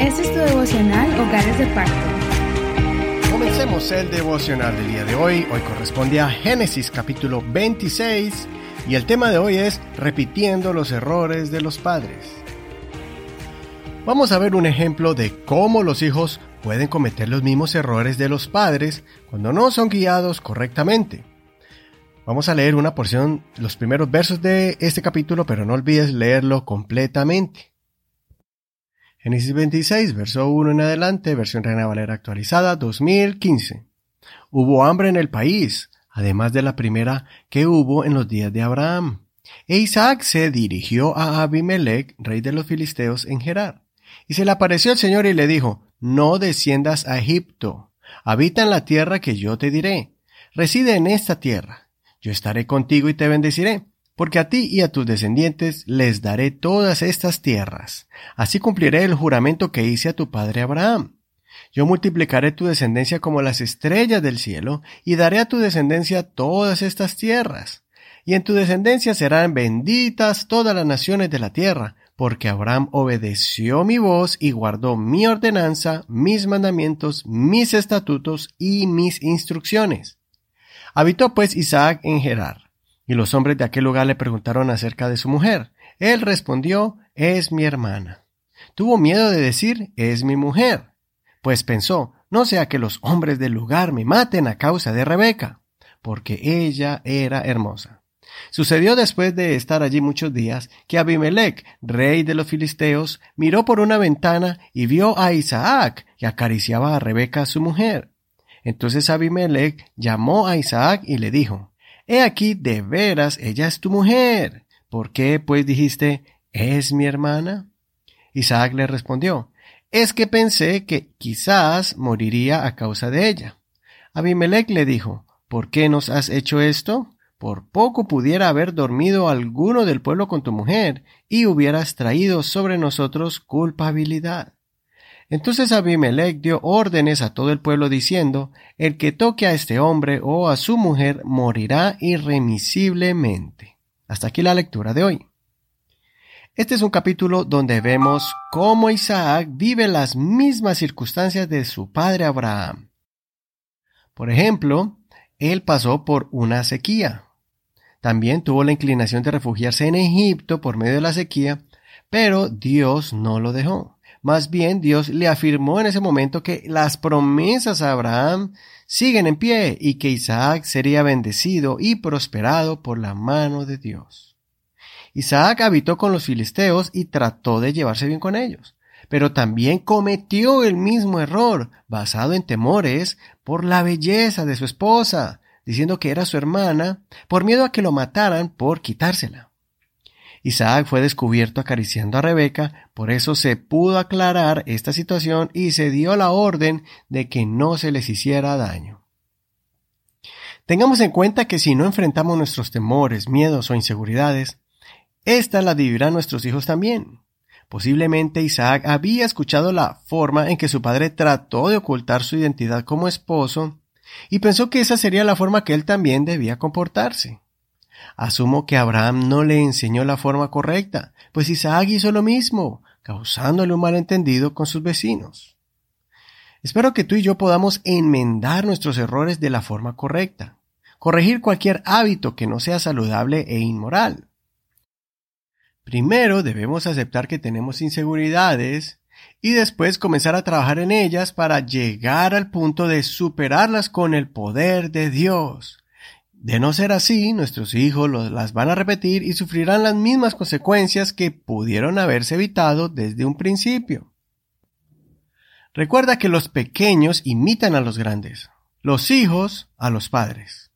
Este es tu devocional Hogares de Pacto. Comencemos el devocional del día de hoy. Hoy corresponde a Génesis capítulo 26 y el tema de hoy es repitiendo los errores de los padres. Vamos a ver un ejemplo de cómo los hijos pueden cometer los mismos errores de los padres cuando no son guiados correctamente. Vamos a leer una porción, los primeros versos de este capítulo, pero no olvides leerlo completamente. Génesis 26, verso 1 en adelante, versión Reina Valera actualizada 2015. Hubo hambre en el país, además de la primera que hubo en los días de Abraham. E Isaac se dirigió a Abimelech, rey de los filisteos, en Gerar. Y se le apareció el Señor y le dijo, no desciendas a Egipto. Habita en la tierra que yo te diré. Reside en esta tierra. Yo estaré contigo y te bendeciré, porque a ti y a tus descendientes les daré todas estas tierras. Así cumpliré el juramento que hice a tu padre Abraham. Yo multiplicaré tu descendencia como las estrellas del cielo, y daré a tu descendencia todas estas tierras. Y en tu descendencia serán benditas todas las naciones de la tierra, porque Abraham obedeció mi voz y guardó mi ordenanza, mis mandamientos, mis estatutos y mis instrucciones. Habitó pues Isaac en Gerar, y los hombres de aquel lugar le preguntaron acerca de su mujer. Él respondió, es mi hermana. Tuvo miedo de decir, es mi mujer, pues pensó, no sea que los hombres del lugar me maten a causa de Rebeca, porque ella era hermosa. Sucedió después de estar allí muchos días que Abimelech, rey de los filisteos, miró por una ventana y vio a Isaac que acariciaba a Rebeca su mujer. Entonces Abimelech llamó a Isaac y le dijo, He aquí de veras ella es tu mujer. ¿Por qué pues dijiste, es mi hermana? Isaac le respondió, es que pensé que quizás moriría a causa de ella. Abimelech le dijo, ¿por qué nos has hecho esto? Por poco pudiera haber dormido alguno del pueblo con tu mujer, y hubieras traído sobre nosotros culpabilidad. Entonces Abimelech dio órdenes a todo el pueblo diciendo, El que toque a este hombre o a su mujer morirá irremisiblemente. Hasta aquí la lectura de hoy. Este es un capítulo donde vemos cómo Isaac vive las mismas circunstancias de su padre Abraham. Por ejemplo, él pasó por una sequía, también tuvo la inclinación de refugiarse en Egipto por medio de la sequía, pero Dios no lo dejó. Más bien Dios le afirmó en ese momento que las promesas a Abraham siguen en pie y que Isaac sería bendecido y prosperado por la mano de Dios. Isaac habitó con los filisteos y trató de llevarse bien con ellos, pero también cometió el mismo error, basado en temores por la belleza de su esposa, diciendo que era su hermana, por miedo a que lo mataran por quitársela. Isaac fue descubierto acariciando a Rebeca, por eso se pudo aclarar esta situación y se dio la orden de que no se les hiciera daño. Tengamos en cuenta que si no enfrentamos nuestros temores, miedos o inseguridades, esta la vivirán nuestros hijos también. Posiblemente Isaac había escuchado la forma en que su padre trató de ocultar su identidad como esposo y pensó que esa sería la forma que él también debía comportarse. Asumo que Abraham no le enseñó la forma correcta, pues Isaac hizo lo mismo, causándole un malentendido con sus vecinos. Espero que tú y yo podamos enmendar nuestros errores de la forma correcta, corregir cualquier hábito que no sea saludable e inmoral. Primero debemos aceptar que tenemos inseguridades y después comenzar a trabajar en ellas para llegar al punto de superarlas con el poder de Dios. De no ser así, nuestros hijos las van a repetir y sufrirán las mismas consecuencias que pudieron haberse evitado desde un principio. Recuerda que los pequeños imitan a los grandes, los hijos a los padres.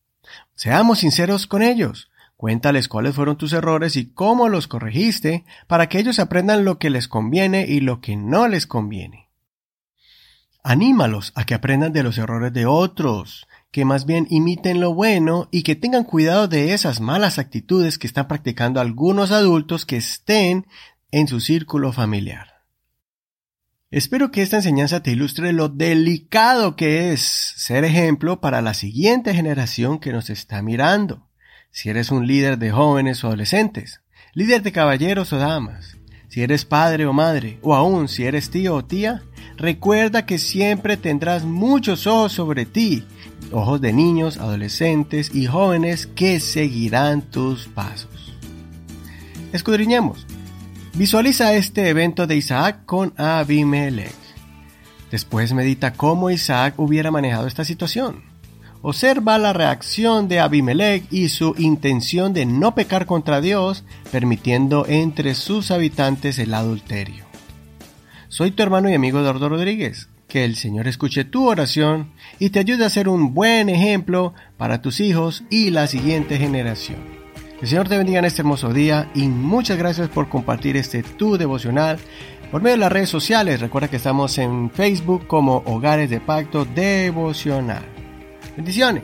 Seamos sinceros con ellos. Cuéntales cuáles fueron tus errores y cómo los corregiste para que ellos aprendan lo que les conviene y lo que no les conviene. Anímalos a que aprendan de los errores de otros, que más bien imiten lo bueno y que tengan cuidado de esas malas actitudes que están practicando algunos adultos que estén en su círculo familiar. Espero que esta enseñanza te ilustre lo delicado que es ser ejemplo para la siguiente generación que nos está mirando si eres un líder de jóvenes o adolescentes, líder de caballeros o damas, Si eres padre o madre, o aún si eres tío o tía, recuerda que siempre tendrás muchos ojos sobre ti, ojos de niños, adolescentes y jóvenes que seguirán tus pasos. Escudriñemos. Visualiza este evento de Isaac con Abimelech. Después medita cómo Isaac hubiera manejado esta situación. Observa la reacción de Abimelech y su intención de no pecar contra Dios, permitiendo entre sus habitantes el adulterio. Soy tu hermano y amigo Eduardo Rodríguez. Que el Señor escuche tu oración y te ayude a ser un buen ejemplo para tus hijos y la siguiente generación. El Señor te bendiga en este hermoso día y muchas gracias por compartir este tu devocional por medio de las redes sociales. Recuerda que estamos en Facebook como Hogares de Pacto Devocional. Bendiciones.